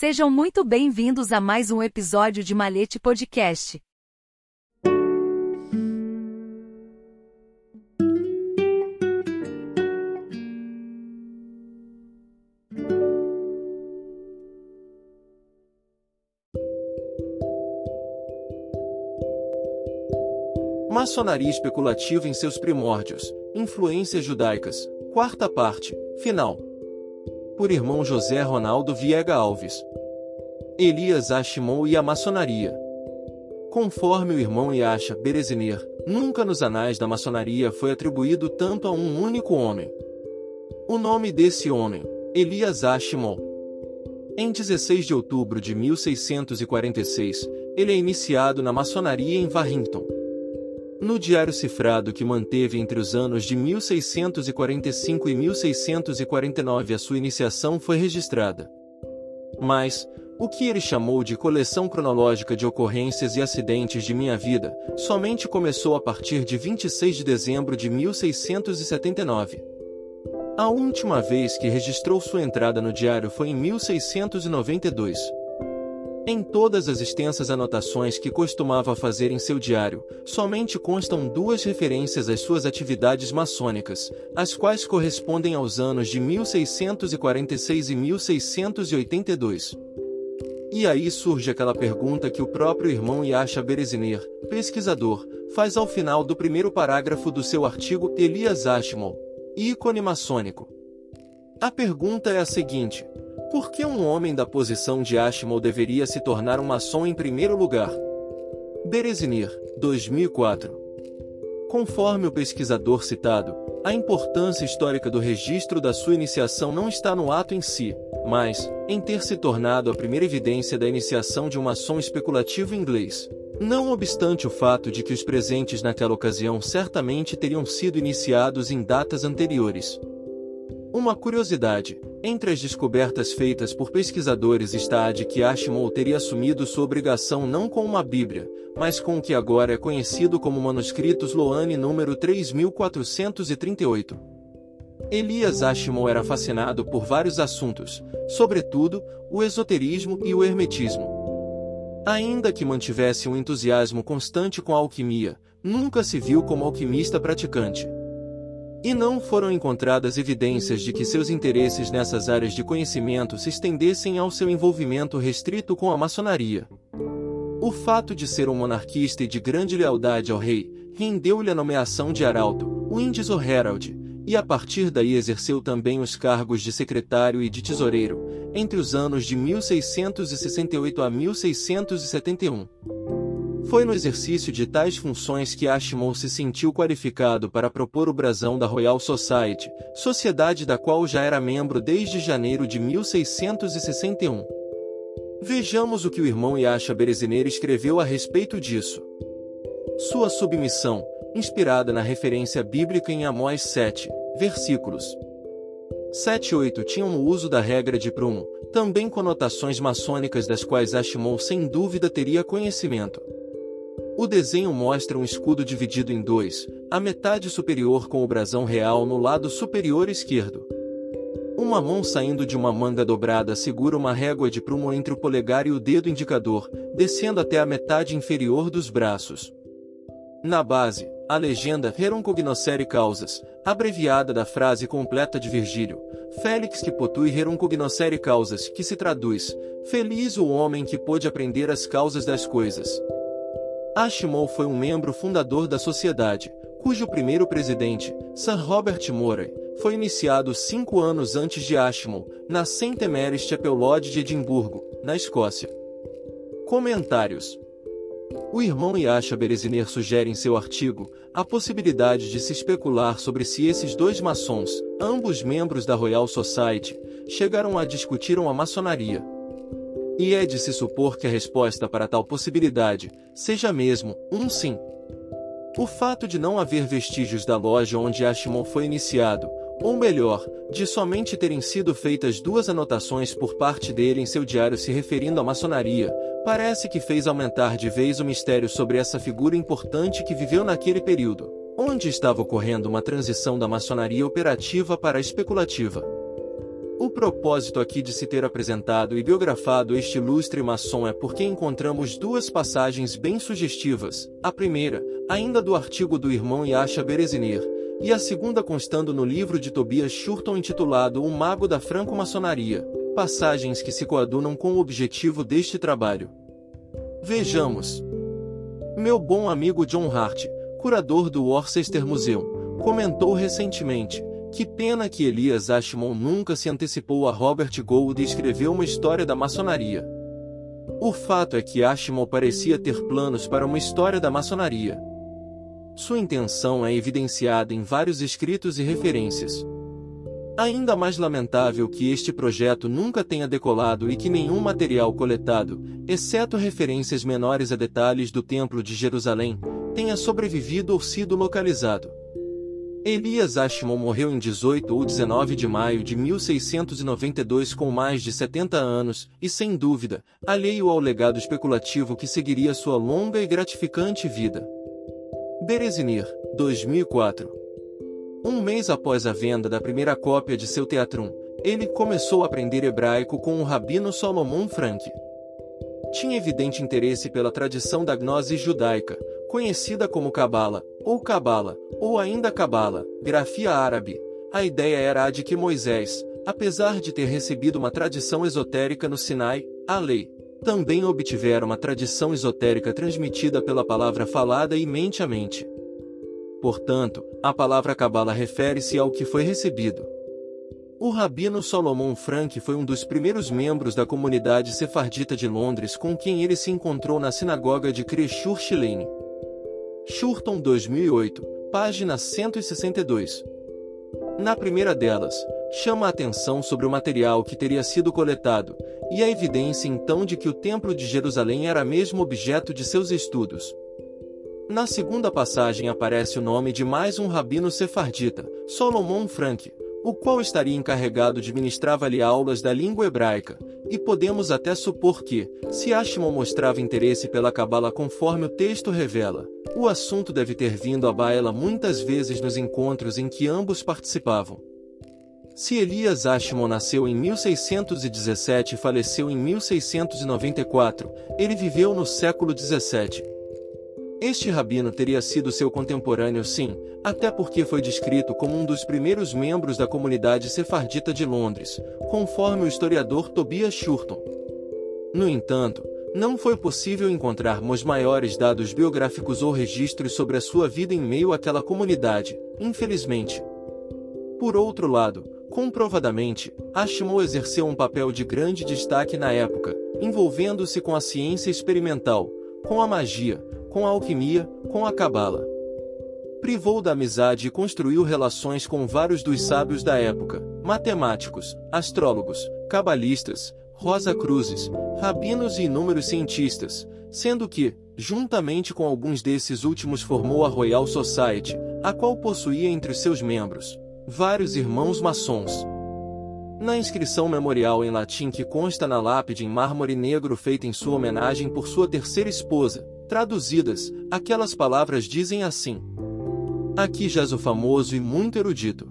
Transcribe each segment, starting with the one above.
Sejam muito bem-vindos a mais um episódio de Malete Podcast. Maçonaria especulativa em seus primórdios. Influências judaicas. Quarta parte. Final. Por irmão José Ronaldo Viega Alves. Elias Ashimon e a maçonaria. Conforme o irmão Yasha Bereziner, nunca nos anais da maçonaria foi atribuído tanto a um único homem. O nome desse homem, Elias Ashimon. Em 16 de outubro de 1646, ele é iniciado na maçonaria em Warrington. No diário cifrado que manteve entre os anos de 1645 e 1649 a sua iniciação foi registrada. Mas, o que ele chamou de coleção cronológica de ocorrências e acidentes de minha vida, somente começou a partir de 26 de dezembro de 1679. A última vez que registrou sua entrada no diário foi em 1692. Em todas as extensas anotações que costumava fazer em seu diário, somente constam duas referências às suas atividades maçônicas, as quais correspondem aos anos de 1646 e 1682. E aí surge aquela pergunta que o próprio irmão Yasha Bereziner, pesquisador, faz ao final do primeiro parágrafo do seu artigo Elias Ashmole, ícone maçônico. A pergunta é a seguinte: por que um homem da posição de Ashmole deveria se tornar um maçom em primeiro lugar? Bereziner, 2004. Conforme o pesquisador citado, a importância histórica do registro da sua iniciação não está no ato em si, mas em ter se tornado a primeira evidência da iniciação de um maçom especulativo inglês. Não obstante o fato de que os presentes naquela ocasião certamente teriam sido iniciados em datas anteriores. Uma curiosidade: entre as descobertas feitas por pesquisadores está a de que Ashmole teria assumido sua obrigação não com uma Bíblia, mas com o que agora é conhecido como Manuscritos Loane número 3438. Elias Ashmole era fascinado por vários assuntos, sobretudo, o esoterismo e o hermetismo. Ainda que mantivesse um entusiasmo constante com a alquimia, nunca se viu como alquimista praticante. E não foram encontradas evidências de que seus interesses nessas áreas de conhecimento se estendessem ao seu envolvimento restrito com a maçonaria. O fato de ser um monarquista e de grande lealdade ao rei, rendeu-lhe a nomeação de arauto, Windsor Herald, e a partir daí exerceu também os cargos de secretário e de tesoureiro, entre os anos de 1668 a 1671. Foi no exercício de tais funções que Ashmole se sentiu qualificado para propor o brasão da Royal Society, sociedade da qual já era membro desde janeiro de 1661. Vejamos o que o irmão Yasha Berezineira escreveu a respeito disso. Sua submissão, inspirada na referência bíblica em Amós 7, versículos 7 e 8 tinham no uso da regra de prumo, também conotações maçônicas das quais Ashmole sem dúvida teria conhecimento. O desenho mostra um escudo dividido em dois, a metade superior com o brasão real no lado superior esquerdo. Uma mão saindo de uma manga dobrada segura uma régua de prumo entre o polegar e o dedo indicador, descendo até a metade inferior dos braços. Na base, a legenda Rerum cognoscere causas, abreviada da frase completa de Virgílio, Félix que potui Rerum cognoscere causas, que se traduz, Feliz o homem que pôde aprender as causas das coisas. Ashmole foi um membro fundador da sociedade, cujo primeiro presidente, Sir Robert Murray, foi iniciado cinco anos antes de Ashmole, na St. Mary's Chapel Lodge de Edimburgo, na Escócia. Comentários O irmão Yasha Bereziner sugere em seu artigo a possibilidade de se especular sobre se esses dois maçons, ambos membros da Royal Society, chegaram a discutir a maçonaria. E é de se supor que a resposta para tal possibilidade seja mesmo um sim. O fato de não haver vestígios da loja onde Ashmon foi iniciado, ou melhor, de somente terem sido feitas duas anotações por parte dele em seu diário se referindo à maçonaria, parece que fez aumentar de vez o mistério sobre essa figura importante que viveu naquele período, onde estava ocorrendo uma transição da maçonaria operativa para a especulativa. O propósito aqui de se ter apresentado e biografado este ilustre maçom é porque encontramos duas passagens bem sugestivas. A primeira, ainda do artigo do irmão Yasha Berezinir, e a segunda constando no livro de Tobias Shurton intitulado O Mago da Franco-Maçonaria, passagens que se coadunam com o objetivo deste trabalho. Vejamos. Meu bom amigo John Hart, curador do Worcester Museum, comentou recentemente, que pena que Elias Ashmon nunca se antecipou a Robert Gould e escreveu uma história da maçonaria. O fato é que Ashmon parecia ter planos para uma história da maçonaria. Sua intenção é evidenciada em vários escritos e referências. Ainda mais lamentável que este projeto nunca tenha decolado e que nenhum material coletado, exceto referências menores a detalhes do Templo de Jerusalém, tenha sobrevivido ou sido localizado. Elias Ashmon morreu em 18 ou 19 de maio de 1692 com mais de 70 anos e, sem dúvida, alheio ao legado especulativo que seguiria sua longa e gratificante vida. Berezinir, 2004 Um mês após a venda da primeira cópia de seu Teatrum, ele começou a aprender hebraico com o rabino Solomon Frank. Tinha evidente interesse pela tradição da gnose judaica, conhecida como Cabala, ou Cabala, ou ainda Cabala, grafia árabe. A ideia era a de que Moisés, apesar de ter recebido uma tradição esotérica no Sinai, a lei, também obtivera uma tradição esotérica transmitida pela palavra falada e mente a mente. Portanto, a palavra Cabala refere-se ao que foi recebido. O rabino Solomon Frank foi um dos primeiros membros da comunidade sefardita de Londres com quem ele se encontrou na sinagoga de Kreshur Shilene. Shurton 2008, página 162. Na primeira delas, chama a atenção sobre o material que teria sido coletado, e a evidência então de que o Templo de Jerusalém era mesmo objeto de seus estudos. Na segunda passagem aparece o nome de mais um rabino sefardita, Solomon Frank, o qual estaria encarregado de ministrar-lhe aulas da língua hebraica, e podemos até supor que, se Ashimon mostrava interesse pela Cabala conforme o texto revela, o assunto deve ter vindo à baila muitas vezes nos encontros em que ambos participavam. Se Elias Ashimon nasceu em 1617 e faleceu em 1694, ele viveu no século 17. Este rabino teria sido seu contemporâneo sim, até porque foi descrito como um dos primeiros membros da comunidade sefardita de Londres, conforme o historiador Tobias Shurton. No entanto, não foi possível encontrarmos maiores dados biográficos ou registros sobre a sua vida em meio àquela comunidade, infelizmente. Por outro lado, comprovadamente, Ashmole exerceu um papel de grande destaque na época, envolvendo-se com a ciência experimental, com a magia, com a alquimia, com a cabala. Privou da amizade e construiu relações com vários dos sábios da época, matemáticos, astrólogos, cabalistas, Rosa Cruzes, rabinos e inúmeros cientistas, sendo que, juntamente com alguns desses últimos formou a Royal Society, a qual possuía entre seus membros vários irmãos maçons. Na inscrição memorial em latim que consta na lápide em mármore negro feita em sua homenagem por sua terceira esposa, Traduzidas, aquelas palavras dizem assim: Aqui jaz o famoso e muito erudito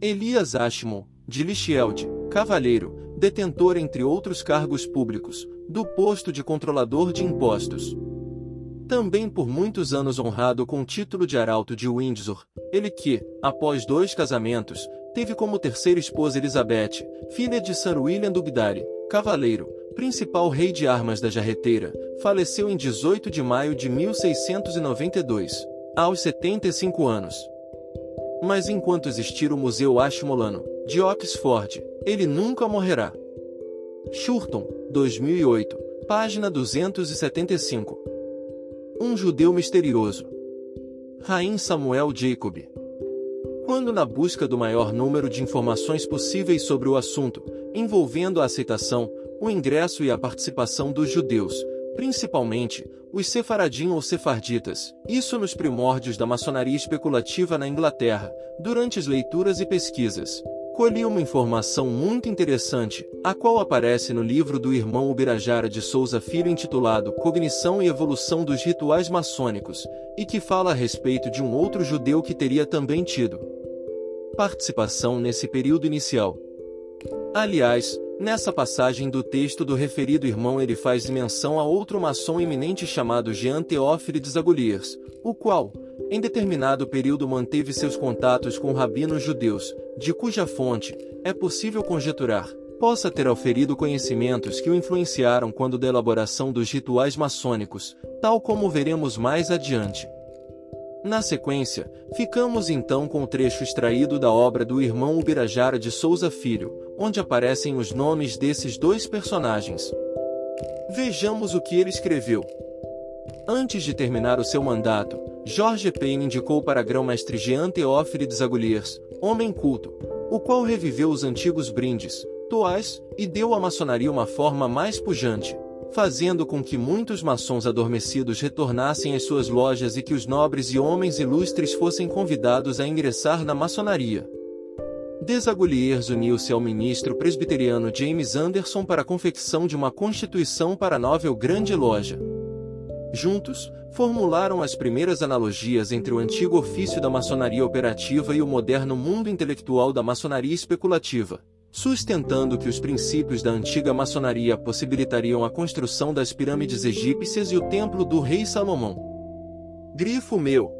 Elias Ashmon, de Lichfield, cavalheiro, detentor entre outros cargos públicos, do posto de controlador de impostos. Também por muitos anos honrado com o título de arauto de Windsor, ele que, após dois casamentos, teve como terceira esposa Elizabeth, filha de Sir William Dugdary, cavaleiro, principal rei de armas da jarreteira, faleceu em 18 de maio de 1692, aos 75 anos. Mas enquanto existir o Museu Ashmolano, de Oxford, ele nunca morrerá. Shurton, 2008, página 275. Um judeu misterioso. Raim Samuel Jacob. Quando na busca do maior número de informações possíveis sobre o assunto, envolvendo a aceitação, o ingresso e a participação dos judeus, principalmente os sefaradim ou sefarditas, isso nos primórdios da maçonaria especulativa na Inglaterra, durante as leituras e pesquisas. Colhi uma informação muito interessante, a qual aparece no livro do irmão Ubirajara de Souza Filho intitulado Cognição e Evolução dos Rituais Maçônicos, e que fala a respeito de um outro judeu que teria também tido participação nesse período inicial. Aliás, nessa passagem do texto do referido irmão ele faz menção a outro maçom eminente chamado Jean Théophile Agoliers, o qual, em determinado período manteve seus contatos com rabinos judeus, de cuja fonte, é possível conjeturar, possa ter auferido conhecimentos que o influenciaram quando da elaboração dos rituais maçônicos, tal como veremos mais adiante. Na sequência, ficamos então com o trecho extraído da obra do irmão Ubirajara de Souza Filho, onde aparecem os nomes desses dois personagens. Vejamos o que ele escreveu. Antes de terminar o seu mandato, Jorge Payne indicou para grão-mestre Jean Théophile Desagulhiers, homem culto, o qual reviveu os antigos brindes, toais, e deu à maçonaria uma forma mais pujante, fazendo com que muitos maçons adormecidos retornassem às suas lojas e que os nobres e homens ilustres fossem convidados a ingressar na maçonaria. Desagulhiers uniu-se ao ministro presbiteriano James Anderson para a confecção de uma constituição para a nova Grande Loja. Juntos, formularam as primeiras analogias entre o antigo ofício da maçonaria operativa e o moderno mundo intelectual da maçonaria especulativa, sustentando que os princípios da antiga maçonaria possibilitariam a construção das pirâmides egípcias e o templo do rei Salomão. Grifo meu.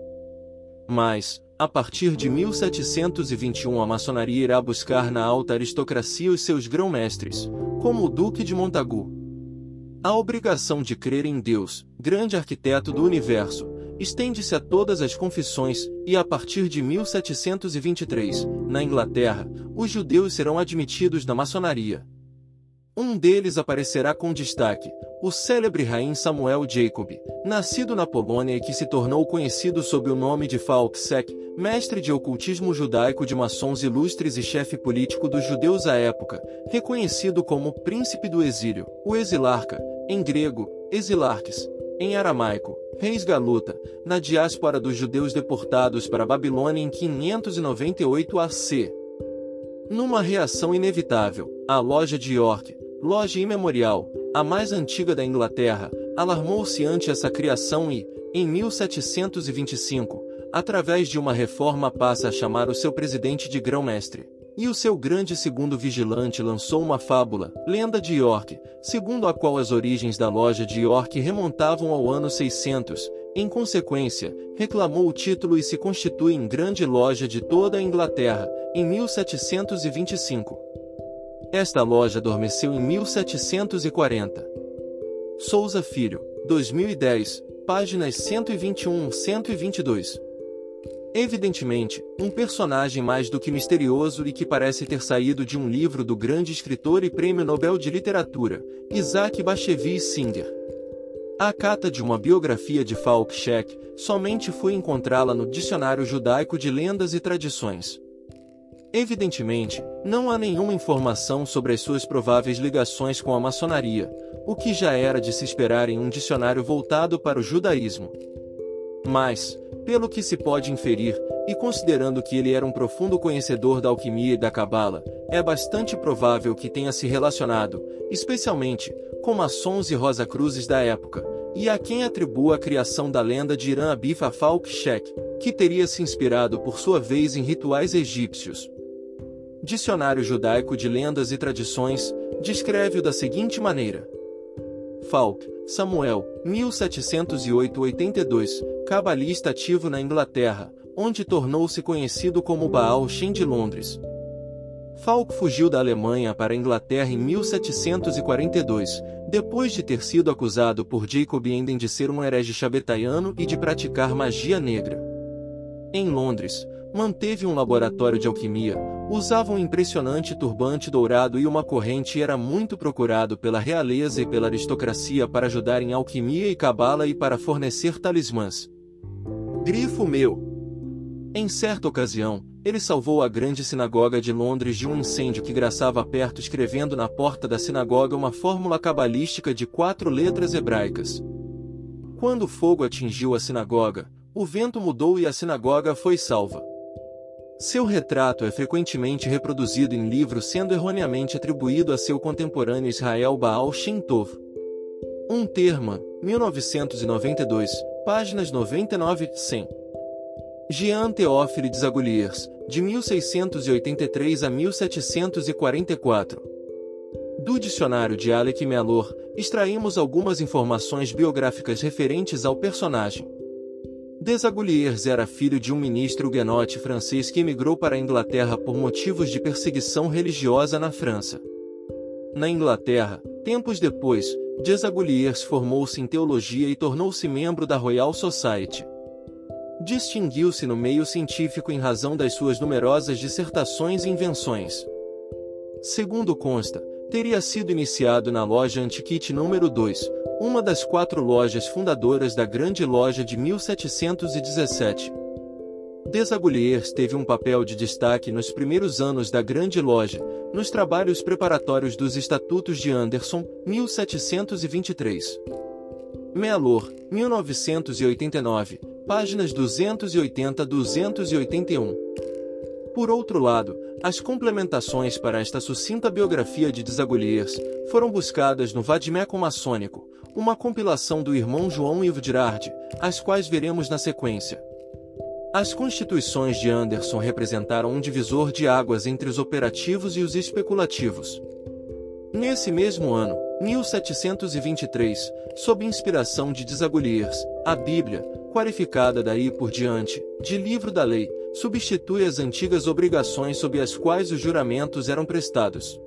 Mas, a partir de 1721 a maçonaria irá buscar na alta aristocracia os seus grão-mestres, como o Duque de Montagu, a obrigação de crer em Deus, grande arquiteto do universo, estende-se a todas as confissões, e a partir de 1723, na Inglaterra, os judeus serão admitidos na maçonaria. Um deles aparecerá com destaque, o célebre Raim Samuel Jacob, nascido na Polônia e que se tornou conhecido sob o nome de Falksek, mestre de ocultismo judaico de maçons ilustres e chefe político dos judeus à época, reconhecido como príncipe do exílio, o exilarca, em grego, exilarques, em aramaico, reis galuta, na diáspora dos judeus deportados para a Babilônia em 598 AC. Numa reação inevitável, a loja de York, loja imemorial, a mais antiga da Inglaterra, alarmou-se ante essa criação e, em 1725, através de uma reforma passa a chamar o seu presidente de grão-mestre. E o seu grande segundo vigilante lançou uma fábula, Lenda de York, segundo a qual as origens da loja de York remontavam ao ano 600. Em consequência, reclamou o título e se constitui em grande loja de toda a Inglaterra, em 1725. Esta loja adormeceu em 1740. Souza Filho, 2010, páginas 121-122. Evidentemente, um personagem mais do que misterioso e que parece ter saído de um livro do grande escritor e prêmio Nobel de Literatura, Isaac Bashevis Singer. A cata de uma biografia de Falk Scheck somente fui encontrá-la no Dicionário Judaico de Lendas e Tradições. Evidentemente, não há nenhuma informação sobre as suas prováveis ligações com a maçonaria, o que já era de se esperar em um dicionário voltado para o judaísmo. Mas, pelo que se pode inferir, e considerando que ele era um profundo conhecedor da alquimia e da cabala, é bastante provável que tenha se relacionado, especialmente, com maçons e rosa-cruzes da época, e a quem atribua a criação da lenda de Irã Abif Afalk Shek, que teria se inspirado por sua vez em rituais egípcios. Dicionário Judaico de Lendas e Tradições descreve-o da seguinte maneira: Falk, Samuel, 1708-82, cabalista ativo na Inglaterra, onde tornou-se conhecido como Baal Shem de Londres. Falk fugiu da Alemanha para a Inglaterra em 1742, depois de ter sido acusado por Jacob Enden de ser um herege chabetaiano e de praticar magia negra. Em Londres, manteve um laboratório de alquimia, Usava um impressionante turbante dourado e uma corrente e era muito procurado pela realeza e pela aristocracia para ajudar em alquimia e cabala e para fornecer talismãs. Grifo meu! Em certa ocasião, ele salvou a grande sinagoga de Londres de um incêndio que graçava perto escrevendo na porta da sinagoga uma fórmula cabalística de quatro letras hebraicas. Quando o fogo atingiu a sinagoga, o vento mudou e a sinagoga foi salva. Seu retrato é frequentemente reproduzido em livros sendo erroneamente atribuído a seu contemporâneo Israel Baal Shem Tov. Um termo, 1992, páginas 99 100. Jean Théophile Desagoliers, de 1683 a 1744. Do dicionário de Alec Mellor, extraímos algumas informações biográficas referentes ao personagem. Desagoliers era filho de um ministro huguenote francês que emigrou para a Inglaterra por motivos de perseguição religiosa na França. Na Inglaterra, tempos depois, Desagoliers formou-se em teologia e tornou-se membro da Royal Society. Distinguiu-se no meio científico em razão das suas numerosas dissertações e invenções. Segundo consta, teria sido iniciado na loja Antiquite número 2, uma das quatro lojas fundadoras da Grande Loja de 1717. Desagulhiers teve um papel de destaque nos primeiros anos da Grande Loja, nos trabalhos preparatórios dos Estatutos de Anderson, 1723. Mealor, 1989, páginas 280 281. Por outro lado, as complementações para esta sucinta biografia de Desagulhiers foram buscadas no Vadimecum Maçônico, uma compilação do irmão João Ivo as quais veremos na sequência. As constituições de Anderson representaram um divisor de águas entre os operativos e os especulativos. Nesse mesmo ano, 1723, sob inspiração de Desagulhiers, a Bíblia, qualificada daí por diante, de livro da lei, substitui as antigas obrigações sob as quais os juramentos eram prestados.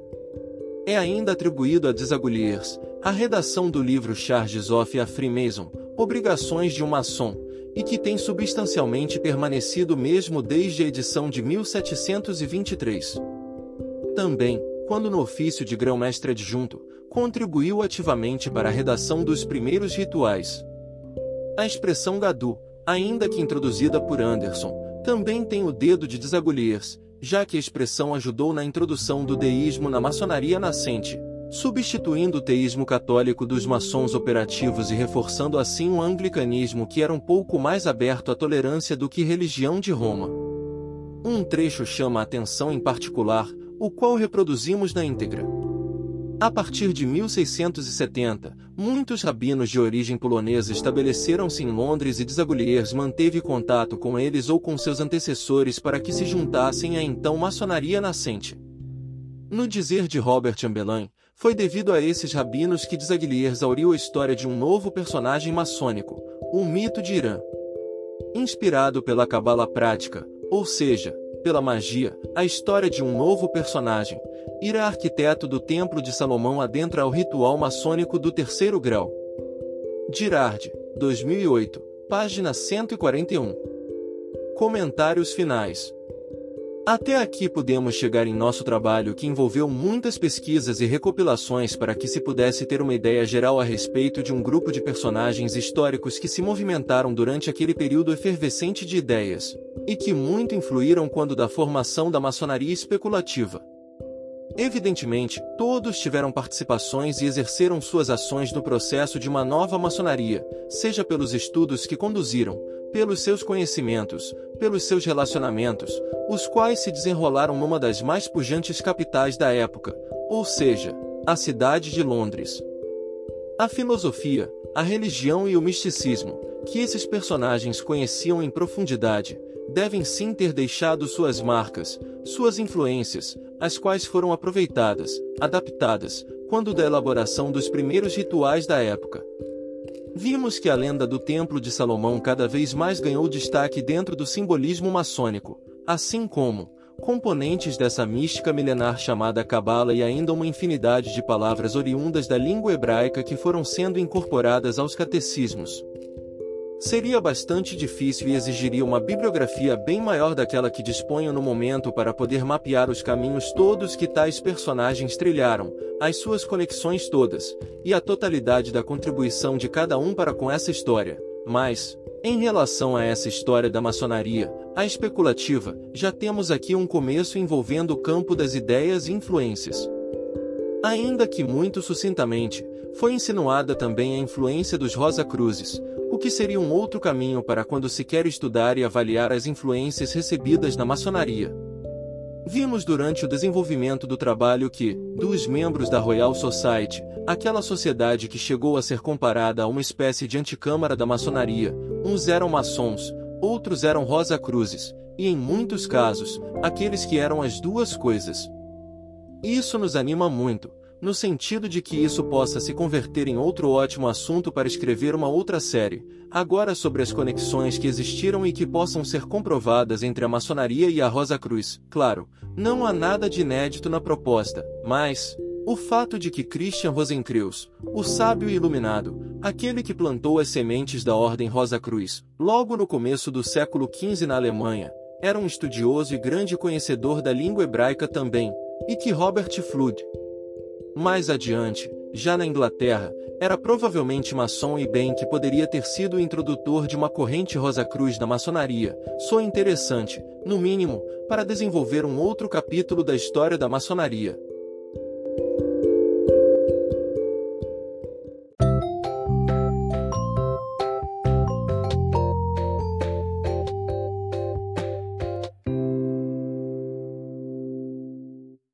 É ainda atribuído a Desagulhiers a redação do livro Charges of a Freemason, Obrigações de um Maçom, e que tem substancialmente permanecido mesmo desde a edição de 1723. Também, quando no ofício de grão-mestre adjunto, contribuiu ativamente para a redação dos primeiros rituais. A expressão Gadu, ainda que introduzida por Anderson, também tem o dedo de Desagulhiers, já que a expressão ajudou na introdução do deísmo na maçonaria nascente, substituindo o teísmo católico dos maçons operativos e reforçando assim o anglicanismo que era um pouco mais aberto à tolerância do que religião de Roma. Um trecho chama a atenção em particular, o qual reproduzimos na íntegra. A partir de 1670, muitos rabinos de origem polonesa estabeleceram-se em Londres e Desagulhiers manteve contato com eles ou com seus antecessores para que se juntassem à então maçonaria nascente. No dizer de Robert Chambellan, foi devido a esses rabinos que Desagulhiers auriu a história de um novo personagem maçônico, o mito de Irã. Inspirado pela cabala prática, ou seja, pela magia, a história de um novo personagem, Ira arquiteto do Templo de Salomão adentra ao ritual maçônico do terceiro grau. Girard, 2008, página 141. Comentários finais. Até aqui podemos chegar em nosso trabalho que envolveu muitas pesquisas e recopilações para que se pudesse ter uma ideia geral a respeito de um grupo de personagens históricos que se movimentaram durante aquele período efervescente de ideias, e que muito influíram quando da formação da maçonaria especulativa. Evidentemente, todos tiveram participações e exerceram suas ações no processo de uma nova maçonaria, seja pelos estudos que conduziram, pelos seus conhecimentos, pelos seus relacionamentos, os quais se desenrolaram numa das mais pujantes capitais da época, ou seja, a cidade de Londres. A filosofia, a religião e o misticismo, que esses personagens conheciam em profundidade, devem sim ter deixado suas marcas, suas influências, as quais foram aproveitadas, adaptadas, quando da elaboração dos primeiros rituais da época. Vimos que a lenda do Templo de Salomão cada vez mais ganhou destaque dentro do simbolismo maçônico, assim como componentes dessa mística milenar chamada Cabala e ainda uma infinidade de palavras oriundas da língua hebraica que foram sendo incorporadas aos catecismos. Seria bastante difícil e exigiria uma bibliografia bem maior daquela que disponho no momento para poder mapear os caminhos todos que tais personagens trilharam, as suas conexões todas, e a totalidade da contribuição de cada um para com essa história. Mas, em relação a essa história da maçonaria, a especulativa, já temos aqui um começo envolvendo o campo das ideias e influências. Ainda que muito sucintamente, foi insinuada também a influência dos Rosa Cruzes, o que seria um outro caminho para quando se quer estudar e avaliar as influências recebidas na maçonaria. Vimos durante o desenvolvimento do trabalho que, dos membros da Royal Society, aquela sociedade que chegou a ser comparada a uma espécie de anticâmara da maçonaria, uns eram maçons, outros eram Rosa Cruzes, e em muitos casos, aqueles que eram as duas coisas. Isso nos anima muito, no sentido de que isso possa se converter em outro ótimo assunto para escrever uma outra série, agora sobre as conexões que existiram e que possam ser comprovadas entre a maçonaria e a Rosa Cruz. Claro, não há nada de inédito na proposta, mas o fato de que Christian Rosenkreuz, o sábio iluminado, aquele que plantou as sementes da Ordem Rosa Cruz, logo no começo do século XV na Alemanha, era um estudioso e grande conhecedor da língua hebraica também, e que Robert Flood, mais adiante, já na Inglaterra, era provavelmente maçom e bem que poderia ter sido o introdutor de uma corrente Rosa Cruz da maçonaria, só interessante, no mínimo, para desenvolver um outro capítulo da história da maçonaria.